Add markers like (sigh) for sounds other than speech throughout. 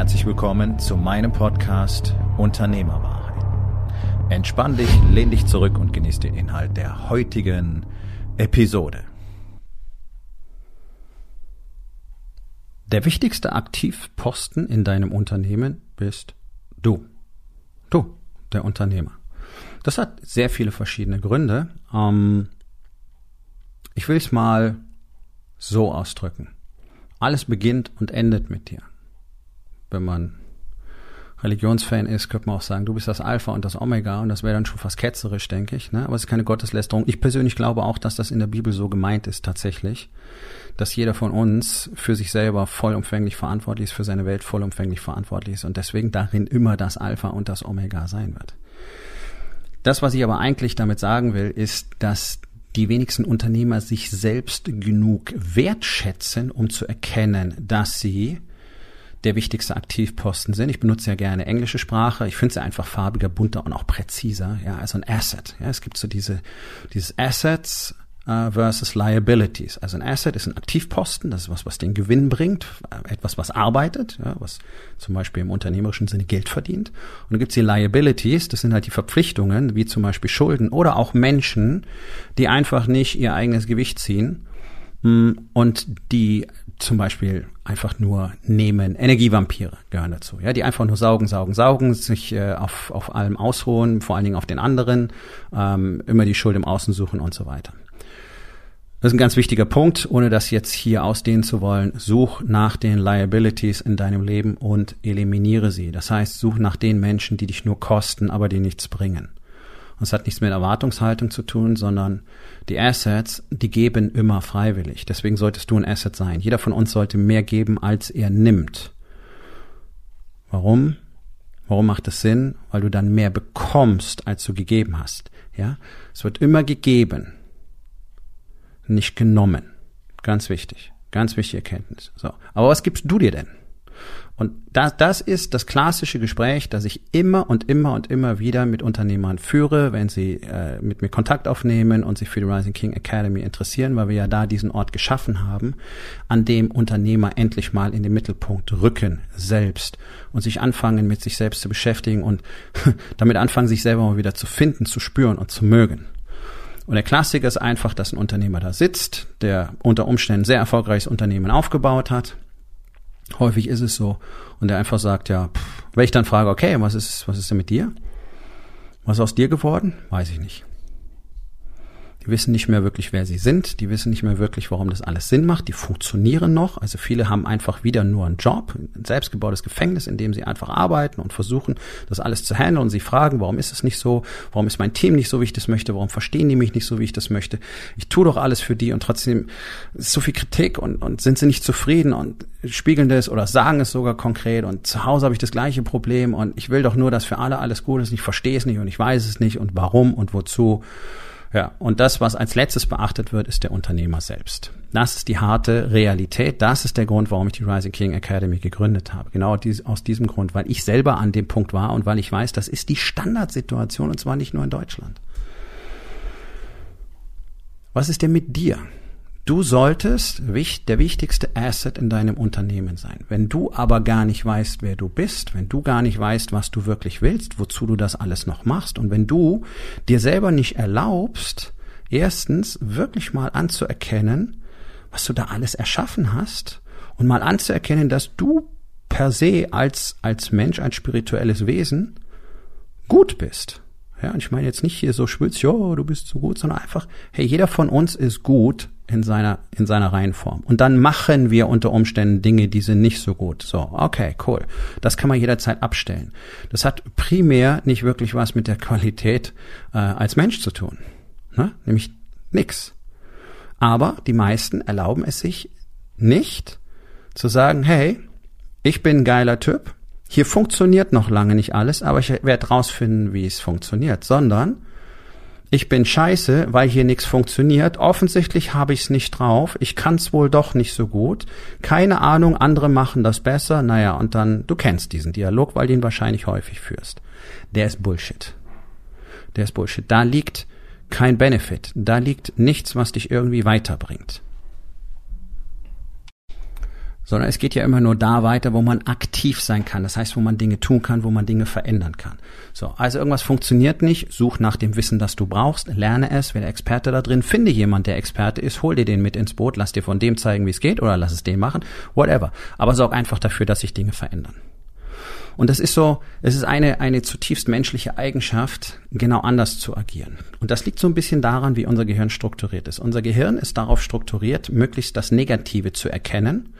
Herzlich willkommen zu meinem Podcast Unternehmerwahrheit. Entspann dich, lehn dich zurück und genieß den Inhalt der heutigen Episode. Der wichtigste Aktivposten in deinem Unternehmen bist du. Du, der Unternehmer. Das hat sehr viele verschiedene Gründe. Ähm, ich will es mal so ausdrücken. Alles beginnt und endet mit dir wenn man Religionsfan ist, könnte man auch sagen, du bist das Alpha und das Omega und das wäre dann schon fast ketzerisch, denke ich. Ne? Aber es ist keine Gotteslästerung. Ich persönlich glaube auch, dass das in der Bibel so gemeint ist tatsächlich, dass jeder von uns für sich selber vollumfänglich verantwortlich ist, für seine Welt vollumfänglich verantwortlich ist und deswegen darin immer das Alpha und das Omega sein wird. Das, was ich aber eigentlich damit sagen will, ist, dass die wenigsten Unternehmer sich selbst genug wertschätzen, um zu erkennen, dass sie der wichtigste Aktivposten sind. Ich benutze ja gerne englische Sprache. Ich finde sie einfach farbiger, bunter und auch präziser. Ja, also ein Asset. Ja, es gibt so diese, dieses Assets uh, versus Liabilities. Also ein Asset ist ein Aktivposten. Das ist was, was den Gewinn bringt. Etwas, was arbeitet. Ja, was zum Beispiel im unternehmerischen Sinne Geld verdient. Und dann gibt's die Liabilities. Das sind halt die Verpflichtungen, wie zum Beispiel Schulden oder auch Menschen, die einfach nicht ihr eigenes Gewicht ziehen mm, und die zum Beispiel einfach nur nehmen. Energievampire gehören dazu, ja, die einfach nur saugen, saugen, saugen, sich äh, auf, auf allem ausruhen, vor allen Dingen auf den anderen, ähm, immer die Schuld im Außen suchen und so weiter. Das ist ein ganz wichtiger Punkt, ohne das jetzt hier ausdehnen zu wollen. Such nach den Liabilities in deinem Leben und eliminiere sie. Das heißt, such nach den Menschen, die dich nur kosten, aber die nichts bringen. Es hat nichts mit Erwartungshaltung zu tun, sondern die Assets, die geben immer freiwillig. Deswegen solltest du ein Asset sein. Jeder von uns sollte mehr geben, als er nimmt. Warum? Warum macht es Sinn? Weil du dann mehr bekommst, als du gegeben hast. Ja? Es wird immer gegeben, nicht genommen. Ganz wichtig. Ganz wichtige Erkenntnis. So. Aber was gibst du dir denn? Und das, das ist das klassische Gespräch, das ich immer und immer und immer wieder mit Unternehmern führe, wenn sie äh, mit mir Kontakt aufnehmen und sich für die Rising King Academy interessieren, weil wir ja da diesen Ort geschaffen haben, an dem Unternehmer endlich mal in den Mittelpunkt rücken, selbst und sich anfangen, mit sich selbst zu beschäftigen und (laughs) damit anfangen, sich selber mal wieder zu finden, zu spüren und zu mögen. Und der Klassiker ist einfach, dass ein Unternehmer da sitzt, der unter Umständen sehr erfolgreiches Unternehmen aufgebaut hat, Häufig ist es so. Und der einfach sagt, ja, pff, wenn ich dann frage, okay, was ist, was ist denn mit dir? Was ist aus dir geworden? Weiß ich nicht. Die wissen nicht mehr wirklich, wer sie sind. Die wissen nicht mehr wirklich, warum das alles Sinn macht. Die funktionieren noch. Also viele haben einfach wieder nur einen Job, ein selbstgebautes Gefängnis, in dem sie einfach arbeiten und versuchen, das alles zu handeln. Und sie fragen, warum ist es nicht so? Warum ist mein Team nicht so, wie ich das möchte? Warum verstehen die mich nicht so, wie ich das möchte? Ich tue doch alles für die und trotzdem ist so viel Kritik und, und sind sie nicht zufrieden und spiegeln das oder sagen es sogar konkret. Und zu Hause habe ich das gleiche Problem und ich will doch nur, dass für alle alles gut ist. Ich verstehe es nicht und ich weiß es nicht und warum und wozu. Ja, und das, was als letztes beachtet wird, ist der Unternehmer selbst. Das ist die harte Realität. Das ist der Grund, warum ich die Rising King Academy gegründet habe. Genau aus diesem Grund, weil ich selber an dem Punkt war und weil ich weiß, das ist die Standardsituation und zwar nicht nur in Deutschland. Was ist denn mit dir? Du solltest der wichtigste Asset in deinem Unternehmen sein. Wenn du aber gar nicht weißt, wer du bist, wenn du gar nicht weißt, was du wirklich willst, wozu du das alles noch machst und wenn du dir selber nicht erlaubst, erstens wirklich mal anzuerkennen, was du da alles erschaffen hast und mal anzuerkennen, dass du per se als, als Mensch, als spirituelles Wesen gut bist. Ja, und ich meine jetzt nicht hier so schwitz, ja, du bist so gut, sondern einfach, hey, jeder von uns ist gut in seiner, in seiner Reihenform. Und dann machen wir unter Umständen Dinge, die sind nicht so gut. So, okay, cool. Das kann man jederzeit abstellen. Das hat primär nicht wirklich was mit der Qualität äh, als Mensch zu tun. Ne? Nämlich nix. Aber die meisten erlauben es sich nicht zu sagen, hey, ich bin ein geiler Typ, hier funktioniert noch lange nicht alles, aber ich werde rausfinden, wie es funktioniert, sondern ich bin scheiße, weil hier nichts funktioniert. Offensichtlich habe ich es nicht drauf. Ich kann es wohl doch nicht so gut. Keine Ahnung, andere machen das besser. Naja, und dann, du kennst diesen Dialog, weil du ihn wahrscheinlich häufig führst. Der ist Bullshit. Der ist Bullshit. Da liegt kein Benefit. Da liegt nichts, was dich irgendwie weiterbringt sondern es geht ja immer nur da weiter, wo man aktiv sein kann. Das heißt, wo man Dinge tun kann, wo man Dinge verändern kann. So, also irgendwas funktioniert nicht, such nach dem Wissen, das du brauchst, lerne es, werde Experte da drin, finde jemand, der Experte ist, hol dir den mit ins Boot, lass dir von dem zeigen, wie es geht oder lass es den machen, whatever. Aber sorg einfach dafür, dass sich Dinge verändern. Und das ist so, es ist eine, eine zutiefst menschliche Eigenschaft, genau anders zu agieren. Und das liegt so ein bisschen daran, wie unser Gehirn strukturiert ist. Unser Gehirn ist darauf strukturiert, möglichst das Negative zu erkennen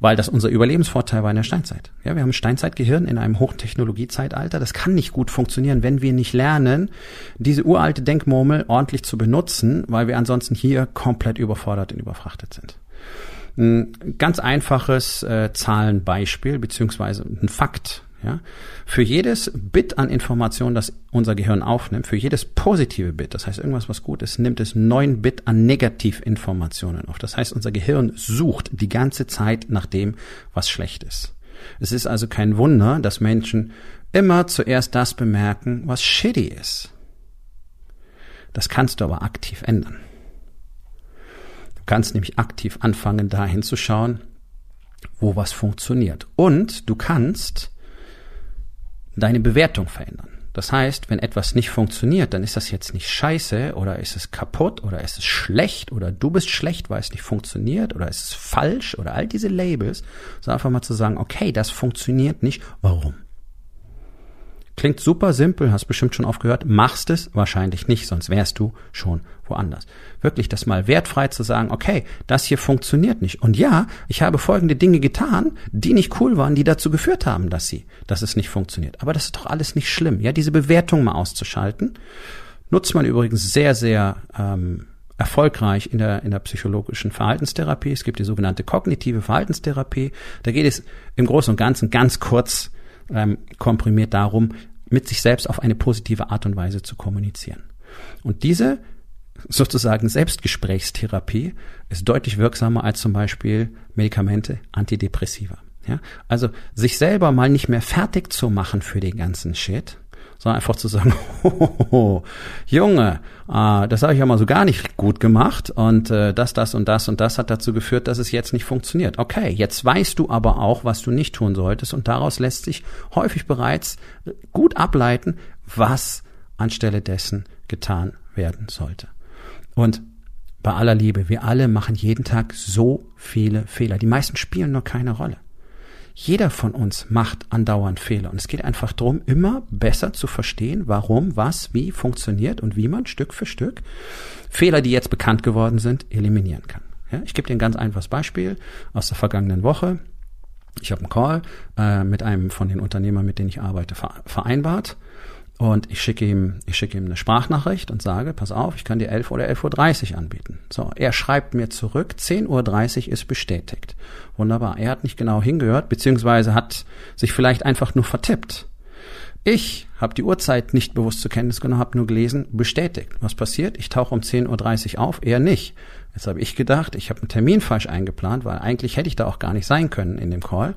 weil das unser Überlebensvorteil war in der Steinzeit. Ja, wir haben ein Steinzeitgehirn in einem Hochtechnologiezeitalter. Das kann nicht gut funktionieren, wenn wir nicht lernen, diese uralte Denkmurmel ordentlich zu benutzen, weil wir ansonsten hier komplett überfordert und überfrachtet sind. Ein ganz einfaches äh, Zahlenbeispiel beziehungsweise ein Fakt, ja? Für jedes Bit an Information, das unser Gehirn aufnimmt, für jedes positive Bit, das heißt irgendwas, was gut ist, nimmt es neun Bit an Negativinformationen auf. Das heißt, unser Gehirn sucht die ganze Zeit nach dem, was schlecht ist. Es ist also kein Wunder, dass Menschen immer zuerst das bemerken, was shitty ist. Das kannst du aber aktiv ändern. Du kannst nämlich aktiv anfangen, dahin zu schauen, wo was funktioniert. Und du kannst deine Bewertung verändern. Das heißt, wenn etwas nicht funktioniert, dann ist das jetzt nicht scheiße oder ist es kaputt oder ist es schlecht oder du bist schlecht, weil es nicht funktioniert oder ist es falsch oder all diese Labels, sondern einfach mal zu sagen, okay, das funktioniert nicht, warum? Klingt super simpel, hast bestimmt schon aufgehört, machst es wahrscheinlich nicht, sonst wärst du schon woanders. Wirklich das mal wertfrei zu sagen, okay, das hier funktioniert nicht. Und ja, ich habe folgende Dinge getan, die nicht cool waren, die dazu geführt haben, dass sie, dass es nicht funktioniert. Aber das ist doch alles nicht schlimm. Ja, diese Bewertung mal auszuschalten, nutzt man übrigens sehr, sehr ähm, erfolgreich in der, in der psychologischen Verhaltenstherapie. Es gibt die sogenannte kognitive Verhaltenstherapie. Da geht es im Großen und Ganzen ganz kurz ähm, komprimiert darum, mit sich selbst auf eine positive Art und Weise zu kommunizieren. Und diese sozusagen Selbstgesprächstherapie ist deutlich wirksamer als zum Beispiel Medikamente, Antidepressiva. Ja? Also sich selber mal nicht mehr fertig zu machen für den ganzen Shit, sondern einfach zu sagen, (laughs) oh, Junge, äh, das habe ich ja mal so gar nicht gut gemacht und äh, das, das und das und das hat dazu geführt, dass es jetzt nicht funktioniert. Okay, jetzt weißt du aber auch, was du nicht tun solltest und daraus lässt sich häufig bereits gut ableiten, was anstelle dessen getan werden sollte. Und bei aller Liebe, wir alle machen jeden Tag so viele Fehler. Die meisten spielen nur keine Rolle. Jeder von uns macht andauernd Fehler. Und es geht einfach darum, immer besser zu verstehen, warum, was, wie funktioniert und wie man Stück für Stück Fehler, die jetzt bekannt geworden sind, eliminieren kann. Ja, ich gebe dir ein ganz einfaches Beispiel aus der vergangenen Woche. Ich habe einen Call äh, mit einem von den Unternehmern, mit denen ich arbeite, vereinbart. Und ich schicke ihm, ich schicke ihm eine Sprachnachricht und sage, pass auf, ich kann dir 11 oder 11.30 Uhr anbieten. So, er schreibt mir zurück, 10.30 Uhr ist bestätigt. Wunderbar. Er hat nicht genau hingehört, beziehungsweise hat sich vielleicht einfach nur vertippt. Ich habe die Uhrzeit nicht bewusst zur Kenntnis genommen, habe nur gelesen, bestätigt. Was passiert? Ich tauche um 10.30 Uhr auf, er nicht. Jetzt habe ich gedacht, ich habe einen Termin falsch eingeplant, weil eigentlich hätte ich da auch gar nicht sein können in dem Call.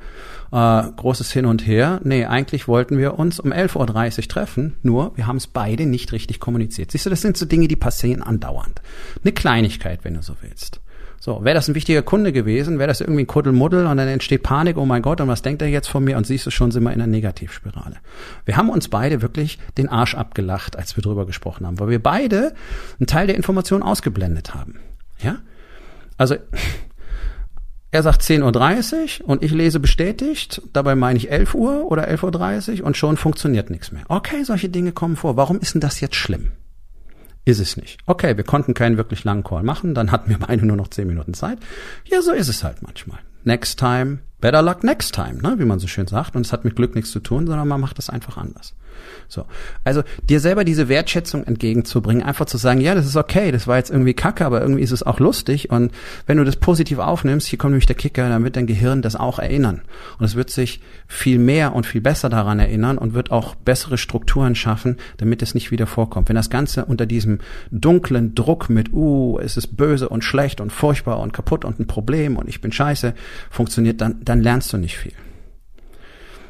Äh, großes Hin und Her. Nee, eigentlich wollten wir uns um 11.30 Uhr treffen, nur wir haben es beide nicht richtig kommuniziert. Siehst du, das sind so Dinge, die passieren andauernd. Eine Kleinigkeit, wenn du so willst. So, wäre das ein wichtiger Kunde gewesen, wäre das irgendwie ein Kuddelmuddel und dann entsteht Panik, oh mein Gott, und was denkt er jetzt von mir? Und siehst du schon, sind wir in einer Negativspirale. Wir haben uns beide wirklich den Arsch abgelacht, als wir drüber gesprochen haben, weil wir beide einen Teil der Information ausgeblendet haben. Ja? Also, (laughs) er sagt 10.30 Uhr und ich lese bestätigt, dabei meine ich 11 Uhr oder 11.30 Uhr und schon funktioniert nichts mehr. Okay, solche Dinge kommen vor. Warum ist denn das jetzt schlimm? Ist es nicht. Okay, wir konnten keinen wirklich langen Call machen, dann hatten wir beide nur noch 10 Minuten Zeit. Ja, so ist es halt manchmal. next time, better luck next time, ne, wie man so schön sagt. Und es hat mit Glück nichts zu tun, sondern man macht das einfach anders. So. Also dir selber diese Wertschätzung entgegenzubringen, einfach zu sagen, ja, das ist okay, das war jetzt irgendwie kacke, aber irgendwie ist es auch lustig. Und wenn du das positiv aufnimmst, hier kommt nämlich der Kicker, dann wird dein Gehirn das auch erinnern. Und es wird sich viel mehr und viel besser daran erinnern und wird auch bessere Strukturen schaffen, damit es nicht wieder vorkommt. Wenn das Ganze unter diesem dunklen Druck mit, uh, es ist böse und schlecht und furchtbar und kaputt und ein Problem und ich bin scheiße, funktioniert, dann, dann lernst du nicht viel.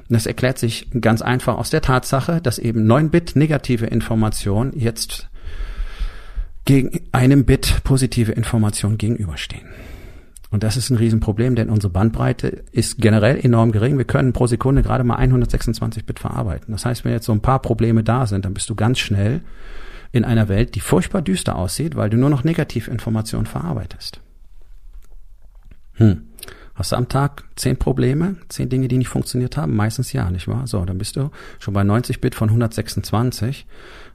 Und das erklärt sich ganz einfach aus der Tatsache, dass eben 9 Bit negative Information jetzt gegen einem Bit positive Information gegenüberstehen. Und das ist ein Riesenproblem, denn unsere Bandbreite ist generell enorm gering. Wir können pro Sekunde gerade mal 126 Bit verarbeiten. Das heißt, wenn jetzt so ein paar Probleme da sind, dann bist du ganz schnell in einer Welt, die furchtbar düster aussieht, weil du nur noch Negativinformationen verarbeitest. Hm. Hast du am Tag zehn Probleme, zehn Dinge, die nicht funktioniert haben? Meistens ja, nicht wahr? So, dann bist du schon bei 90 Bit von 126.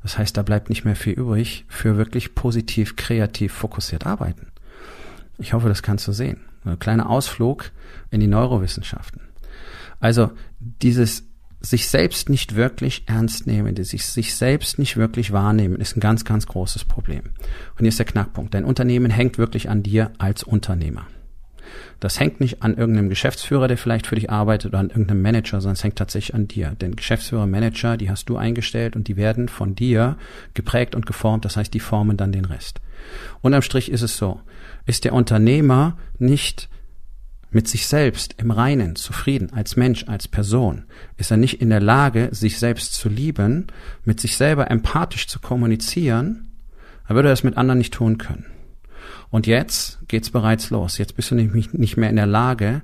Das heißt, da bleibt nicht mehr viel übrig für wirklich positiv, kreativ, fokussiert arbeiten. Ich hoffe, das kannst du sehen. Ein kleiner Ausflug in die Neurowissenschaften. Also dieses sich selbst nicht wirklich ernst nehmen, sich, sich selbst nicht wirklich wahrnehmen, ist ein ganz, ganz großes Problem. Und hier ist der Knackpunkt. Dein Unternehmen hängt wirklich an dir als Unternehmer. Das hängt nicht an irgendeinem Geschäftsführer, der vielleicht für dich arbeitet oder an irgendeinem Manager, sondern es hängt tatsächlich an dir. Denn Geschäftsführer, Manager, die hast du eingestellt und die werden von dir geprägt und geformt. Das heißt, die formen dann den Rest. Unterm Strich ist es so. Ist der Unternehmer nicht mit sich selbst im Reinen, zufrieden, als Mensch, als Person, ist er nicht in der Lage, sich selbst zu lieben, mit sich selber empathisch zu kommunizieren, dann würde er es mit anderen nicht tun können. Und jetzt geht's bereits los. Jetzt bist du nämlich nicht mehr in der Lage,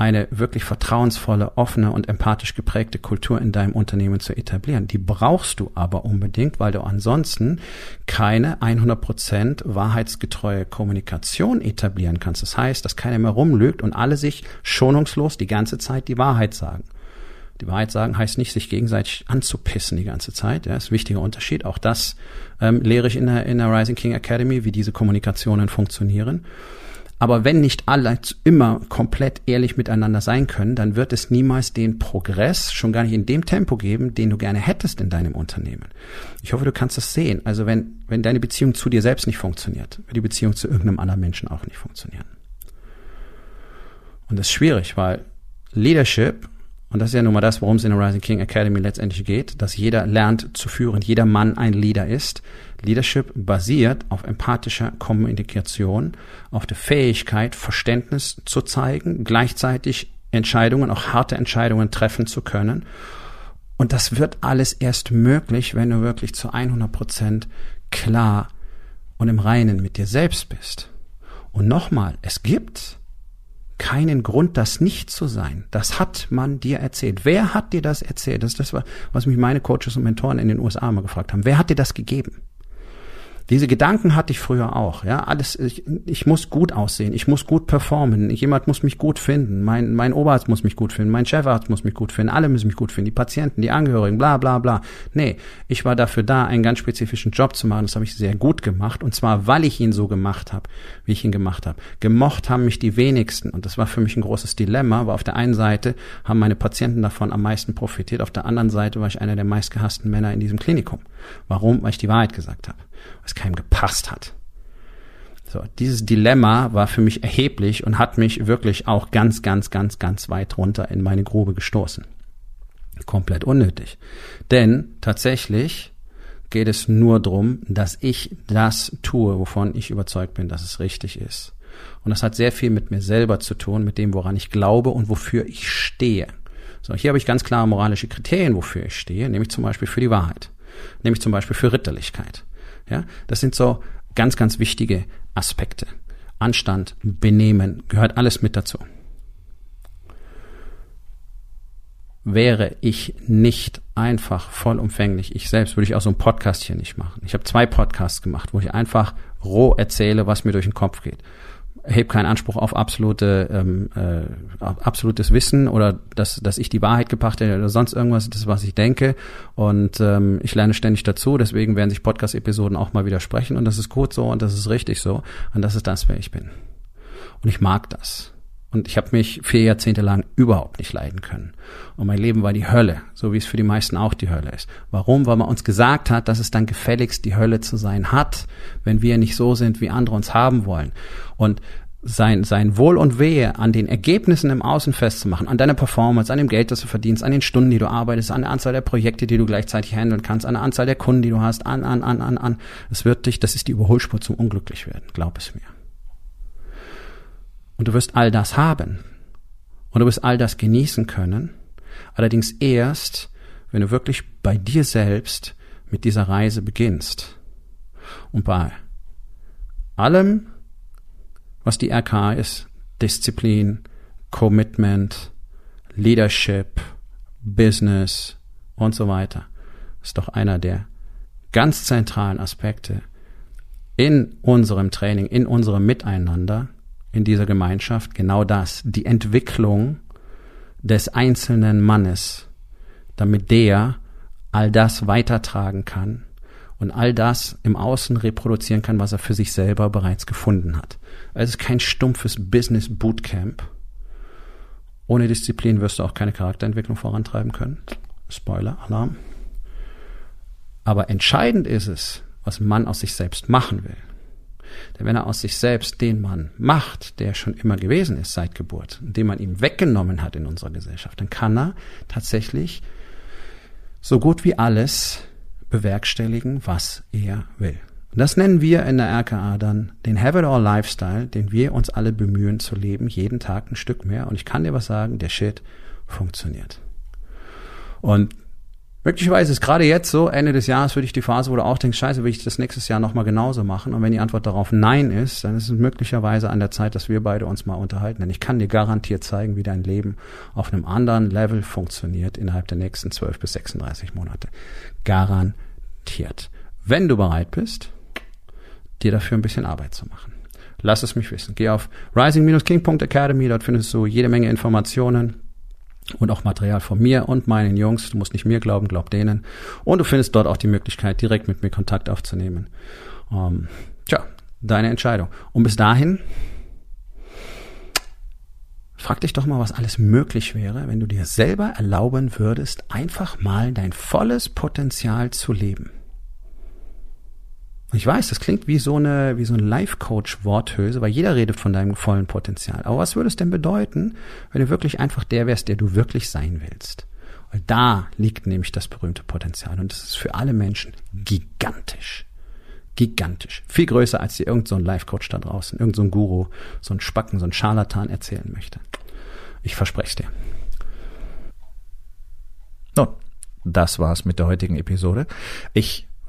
eine wirklich vertrauensvolle, offene und empathisch geprägte Kultur in deinem Unternehmen zu etablieren. Die brauchst du aber unbedingt, weil du ansonsten keine 100% wahrheitsgetreue Kommunikation etablieren kannst. Das heißt, dass keiner mehr rumlügt und alle sich schonungslos die ganze Zeit die Wahrheit sagen. Die Wahrheit sagen heißt nicht, sich gegenseitig anzupissen die ganze Zeit. Ja, ist ein wichtiger Unterschied. Auch das ähm, lehre ich in der, in der Rising King Academy, wie diese Kommunikationen funktionieren. Aber wenn nicht alle immer komplett ehrlich miteinander sein können, dann wird es niemals den Progress, schon gar nicht in dem Tempo geben, den du gerne hättest in deinem Unternehmen. Ich hoffe, du kannst das sehen. Also wenn, wenn deine Beziehung zu dir selbst nicht funktioniert, wird die Beziehung zu irgendeinem anderen Menschen auch nicht funktionieren. Und das ist schwierig, weil Leadership und das ist ja nun mal das, worum es in der Rising King Academy letztendlich geht, dass jeder lernt zu führen, jeder Mann ein Leader ist. Leadership basiert auf empathischer Kommunikation, auf der Fähigkeit, Verständnis zu zeigen, gleichzeitig Entscheidungen, auch harte Entscheidungen treffen zu können. Und das wird alles erst möglich, wenn du wirklich zu 100 Prozent klar und im Reinen mit dir selbst bist. Und nochmal, es gibt keinen Grund, das nicht zu sein. Das hat man dir erzählt. Wer hat dir das erzählt? Das ist das, was mich meine Coaches und Mentoren in den USA mal gefragt haben. Wer hat dir das gegeben? Diese Gedanken hatte ich früher auch. Ja, alles. Ich, ich muss gut aussehen. Ich muss gut performen. Jemand muss mich gut finden. Mein mein Oberarzt muss mich gut finden. Mein Chefarzt muss mich gut finden. Alle müssen mich gut finden. Die Patienten, die Angehörigen, bla bla bla. Nee, ich war dafür da, einen ganz spezifischen Job zu machen. Das habe ich sehr gut gemacht. Und zwar, weil ich ihn so gemacht habe, wie ich ihn gemacht habe. Gemocht haben mich die wenigsten. Und das war für mich ein großes Dilemma. Weil auf der einen Seite haben meine Patienten davon am meisten profitiert. Auf der anderen Seite war ich einer der meistgehassten Männer in diesem Klinikum. Warum? Weil ich die Wahrheit gesagt habe was keinem gepasst hat. So, dieses Dilemma war für mich erheblich und hat mich wirklich auch ganz, ganz, ganz, ganz weit runter in meine Grube gestoßen. Komplett unnötig. Denn tatsächlich geht es nur darum, dass ich das tue, wovon ich überzeugt bin, dass es richtig ist. Und das hat sehr viel mit mir selber zu tun, mit dem, woran ich glaube und wofür ich stehe. So, hier habe ich ganz klare moralische Kriterien, wofür ich stehe, nämlich zum Beispiel für die Wahrheit, nämlich zum Beispiel für Ritterlichkeit. Ja, das sind so ganz, ganz wichtige Aspekte. Anstand, Benehmen, gehört alles mit dazu. Wäre ich nicht einfach vollumfänglich ich selbst, würde ich auch so einen Podcast hier nicht machen. Ich habe zwei Podcasts gemacht, wo ich einfach roh erzähle, was mir durch den Kopf geht erhebe keinen Anspruch auf absolute ähm, äh, absolutes Wissen oder dass dass ich die Wahrheit gebracht hätte oder sonst irgendwas, das was ich denke. Und ähm, ich lerne ständig dazu, deswegen werden sich Podcast-Episoden auch mal widersprechen. Und das ist gut so und das ist richtig so. Und das ist das, wer ich bin. Und ich mag das. Und ich habe mich vier Jahrzehnte lang überhaupt nicht leiden können. Und mein Leben war die Hölle, so wie es für die meisten auch die Hölle ist. Warum? Weil man uns gesagt hat, dass es dann gefälligst die Hölle zu sein hat, wenn wir nicht so sind, wie andere uns haben wollen. Und sein, sein Wohl und Wehe an den Ergebnissen im Außen festzumachen, an deiner Performance, an dem Geld, das du verdienst, an den Stunden, die du arbeitest, an der Anzahl der Projekte, die du gleichzeitig handeln kannst, an der Anzahl der Kunden, die du hast, an, an, an, an, an. Es wird dich, das ist die Überholspur zum Unglücklichwerden, glaub es mir. Und du wirst all das haben. Und du wirst all das genießen können. Allerdings erst, wenn du wirklich bei dir selbst mit dieser Reise beginnst. Und bei allem, was die RK ist, Disziplin, Commitment, Leadership, Business und so weiter, ist doch einer der ganz zentralen Aspekte in unserem Training, in unserem Miteinander, in dieser Gemeinschaft, genau das, die Entwicklung des einzelnen Mannes, damit der all das weitertragen kann und all das im Außen reproduzieren kann, was er für sich selber bereits gefunden hat. Es ist kein stumpfes Business Bootcamp. Ohne Disziplin wirst du auch keine Charakterentwicklung vorantreiben können. Spoiler, Alarm. Aber entscheidend ist es, was Mann aus sich selbst machen will. Denn wenn er aus sich selbst den Mann macht, der schon immer gewesen ist seit Geburt, den man ihm weggenommen hat in unserer Gesellschaft, dann kann er tatsächlich so gut wie alles bewerkstelligen, was er will. Und das nennen wir in der RKA dann den Have It All Lifestyle, den wir uns alle bemühen zu leben, jeden Tag ein Stück mehr. Und ich kann dir was sagen, der Shit funktioniert. Und Möglicherweise ist gerade jetzt so, Ende des Jahres würde ich die Phase, wo du auch denkst, scheiße, will ich das nächstes Jahr nochmal genauso machen? Und wenn die Antwort darauf Nein ist, dann ist es möglicherweise an der Zeit, dass wir beide uns mal unterhalten. Denn ich kann dir garantiert zeigen, wie dein Leben auf einem anderen Level funktioniert innerhalb der nächsten 12 bis 36 Monate. Garantiert. Wenn du bereit bist, dir dafür ein bisschen Arbeit zu machen. Lass es mich wissen. Geh auf rising-king.academy, dort findest du jede Menge Informationen und auch Material von mir und meinen Jungs. Du musst nicht mir glauben, glaub denen. Und du findest dort auch die Möglichkeit, direkt mit mir Kontakt aufzunehmen. Ähm, tja, deine Entscheidung. Und bis dahin, frag dich doch mal, was alles möglich wäre, wenn du dir selber erlauben würdest, einfach mal dein volles Potenzial zu leben. Ich weiß, das klingt wie so eine, wie so ein Life-Coach-Worthülse, weil jeder redet von deinem vollen Potenzial. Aber was würde es denn bedeuten, wenn du wirklich einfach der wärst, der du wirklich sein willst? Weil da liegt nämlich das berühmte Potenzial. Und das ist für alle Menschen gigantisch. Gigantisch. Viel größer, als dir irgendein so Life-Coach da draußen, irgendein so Guru, so ein Spacken, so ein Scharlatan erzählen möchte. Ich verspreche es dir. Nun, das war's mit der heutigen Episode. Ich